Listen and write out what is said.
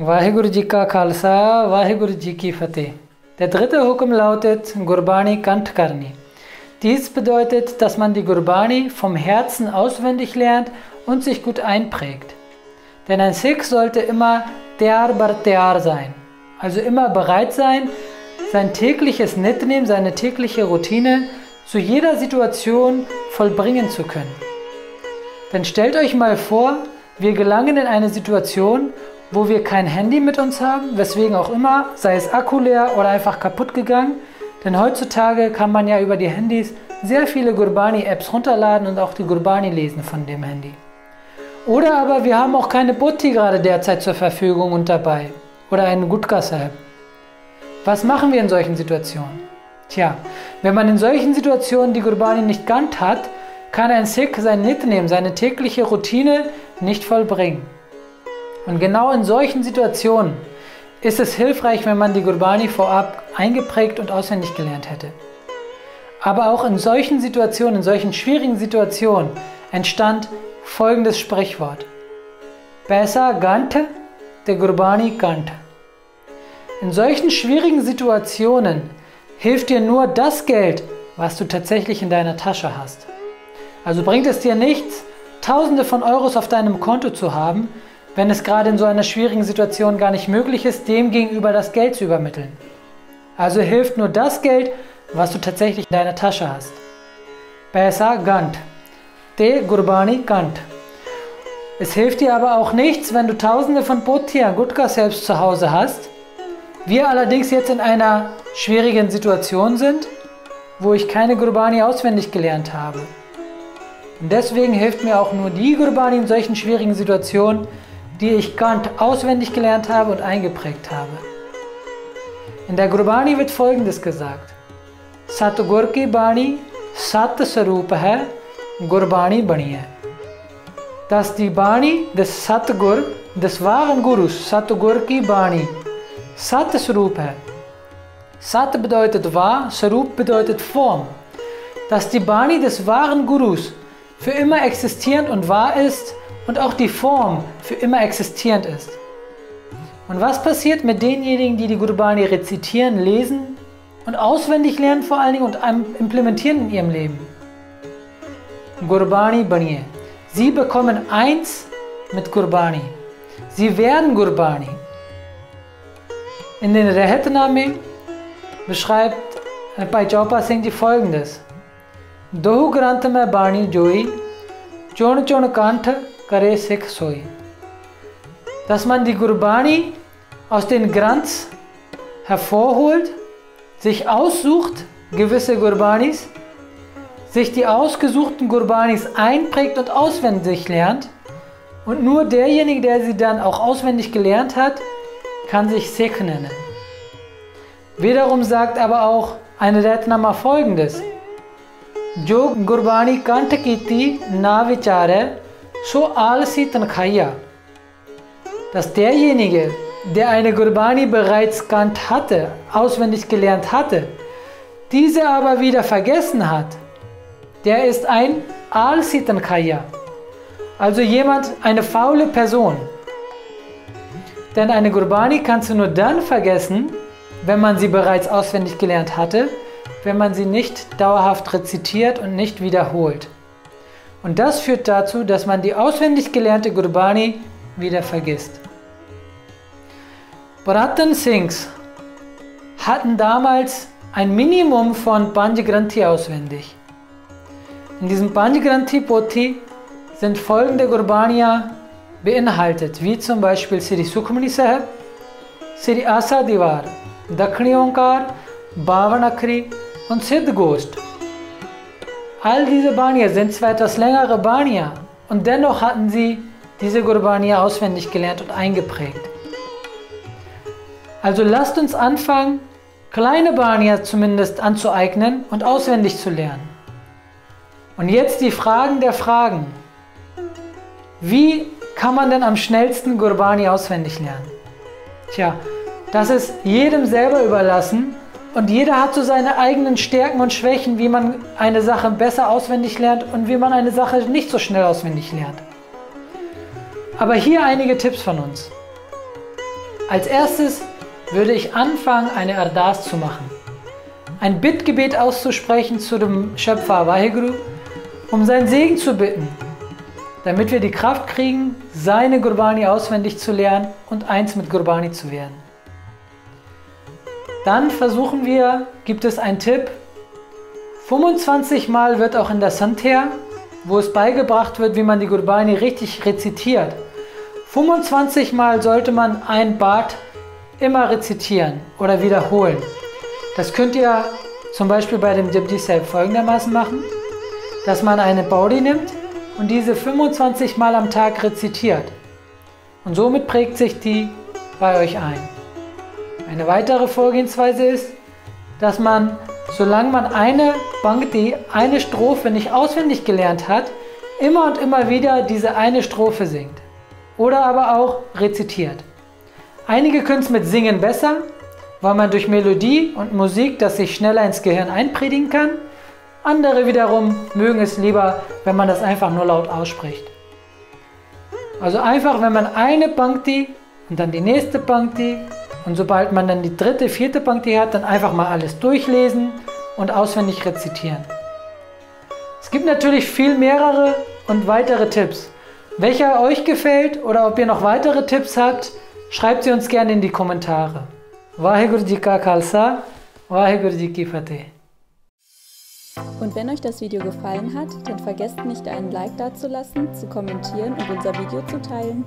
Vaheguru Ji Ka Khalsa, Vaheguru Ji Ki Fateh. Der dritte Hukum lautet Gurbani Kant Karni. Dies bedeutet, dass man die Gurbani vom Herzen auswendig lernt und sich gut einprägt. Denn ein Sikh sollte immer Tyar bar Tyar sein, also immer bereit sein, sein tägliches Nitnehmen, seine tägliche Routine zu jeder Situation vollbringen zu können. Denn stellt euch mal vor, wir gelangen in eine Situation, wo wir kein Handy mit uns haben, weswegen auch immer, sei es Akku leer oder einfach kaputt gegangen. Denn heutzutage kann man ja über die Handys sehr viele Gurbani-Apps runterladen und auch die Gurbani lesen von dem Handy. Oder aber wir haben auch keine Butti gerade derzeit zur Verfügung und dabei. Oder einen Gutka-Sahib. Was machen wir in solchen Situationen? Tja, wenn man in solchen Situationen die Gurbani nicht kannt hat, kann ein Sikh sein Nitnehmen, seine tägliche Routine nicht vollbringen. Und genau in solchen Situationen ist es hilfreich, wenn man die Gurbani vorab eingeprägt und auswendig gelernt hätte. Aber auch in solchen Situationen, in solchen schwierigen Situationen entstand folgendes Sprichwort. Pesa Gante, de Gurbani Kant. In solchen schwierigen Situationen hilft dir nur das Geld, was du tatsächlich in deiner Tasche hast. Also bringt es dir nichts, Tausende von Euros auf deinem Konto zu haben, wenn es gerade in so einer schwierigen Situation gar nicht möglich ist, dem gegenüber das Geld zu übermitteln. Also hilft nur das Geld, was du tatsächlich in deiner Tasche hast. Paisa Gant. Te Gurbani Kant. Es hilft dir aber auch nichts, wenn du tausende von Potia Gutka selbst zu Hause hast. Wir allerdings jetzt in einer schwierigen Situation sind, wo ich keine Gurbani auswendig gelernt habe. Und deswegen hilft mir auch nur die Gurbani in solchen schwierigen Situationen, die ich Kant auswendig gelernt habe und eingeprägt habe. In der Gurbani wird folgendes gesagt: Satgur ki Bani Sat Sarup hai, Gurbani bani hai. Dass die Bani des Satgur, des wahren Gurus, Satgur ki Bani, Sat Sarup hai. Sat bedeutet wahr, Sarup bedeutet Form. Dass die Bani des wahren Gurus für immer existierend und wahr ist und auch die Form für immer existierend ist. Und was passiert mit denjenigen, die die Gurbani rezitieren, lesen und auswendig lernen vor allen Dingen und implementieren in ihrem Leben? Gurbani Baniye. Sie bekommen eins mit Gurbani. Sie werden Gurbani. In den Rehetname beschreibt bei Chaupa Singh die folgendes. Dohu Granth mein Bani Joi, Chon Chon Kant करे Sikh Soi. Dass man die Gurbani aus den Grants hervorholt, sich aussucht, gewisse Gurbanis, sich die ausgesuchten Gurbanis einprägt und auswendig lernt. Und nur derjenige, der sie dann auch auswendig gelernt hat, kann sich Sikh nennen. Wiederum sagt aber auch eine Retnama folgendes. Jo Gurbani Kantakiti kiti so alsi tankhaya. Dass derjenige, der eine Gurbani bereits kannt hatte, auswendig gelernt hatte, diese aber wieder vergessen hat, der ist ein alsi tankhaya. Also jemand, eine faule Person. Denn eine Gurbani kannst du nur dann vergessen, wenn man sie bereits auswendig gelernt hatte, wenn man sie nicht dauerhaft rezitiert und nicht wiederholt. Und das führt dazu, dass man die auswendig gelernte Gurbani wieder vergisst. Bratan Singhs hatten damals ein Minimum von Panjagranthi auswendig. In diesem Panjagranthi Pothi sind folgende Gurbania beinhaltet, wie zum Beispiel Sri Sukhmani Sahib, Sri Asa Divar, Dakhni Onkar, Akhri und Siddh Ghost. All diese Baniya sind zwar etwas längere Baniya und dennoch hatten sie diese Gurbaniya auswendig gelernt und eingeprägt. Also lasst uns anfangen, kleine Baniya zumindest anzueignen und auswendig zu lernen. Und jetzt die Fragen der Fragen. Wie kann man denn am schnellsten Gurbani auswendig lernen? Tja, das ist jedem selber überlassen und jeder hat so seine eigenen Stärken und Schwächen, wie man eine Sache besser auswendig lernt und wie man eine Sache nicht so schnell auswendig lernt. Aber hier einige Tipps von uns. Als erstes würde ich anfangen, eine Ardas zu machen. Ein Bittgebet auszusprechen zu dem Schöpfer Vaheguru, um seinen Segen zu bitten, damit wir die Kraft kriegen, seine Gurbani auswendig zu lernen und eins mit Gurbani zu werden. Dann versuchen wir, gibt es einen Tipp, 25 Mal wird auch in der Santer, wo es beigebracht wird, wie man die Gurbani richtig rezitiert, 25 Mal sollte man ein Bad immer rezitieren oder wiederholen. Das könnt ihr zum Beispiel bei dem Dibdi Self folgendermaßen machen, dass man eine Baudi nimmt und diese 25 Mal am Tag rezitiert. Und somit prägt sich die bei euch ein. Eine weitere Vorgehensweise ist, dass man, solange man eine Bhakti, eine Strophe nicht auswendig gelernt hat, immer und immer wieder diese eine Strophe singt oder aber auch rezitiert. Einige können es mit Singen besser, weil man durch Melodie und Musik das sich schneller ins Gehirn einpredigen kann. Andere wiederum mögen es lieber, wenn man das einfach nur laut ausspricht. Also einfach, wenn man eine Bhakti und dann die nächste Bhakti und sobald man dann die dritte, vierte Bhakti hat, dann einfach mal alles durchlesen und auswendig rezitieren. Es gibt natürlich viel mehrere und weitere Tipps. Welcher euch gefällt oder ob ihr noch weitere Tipps habt, schreibt sie uns gerne in die Kommentare. Ka Khalsa, Ki Fateh. Und wenn euch das Video gefallen hat, dann vergesst nicht einen Like dazulassen, zu kommentieren und unser Video zu teilen.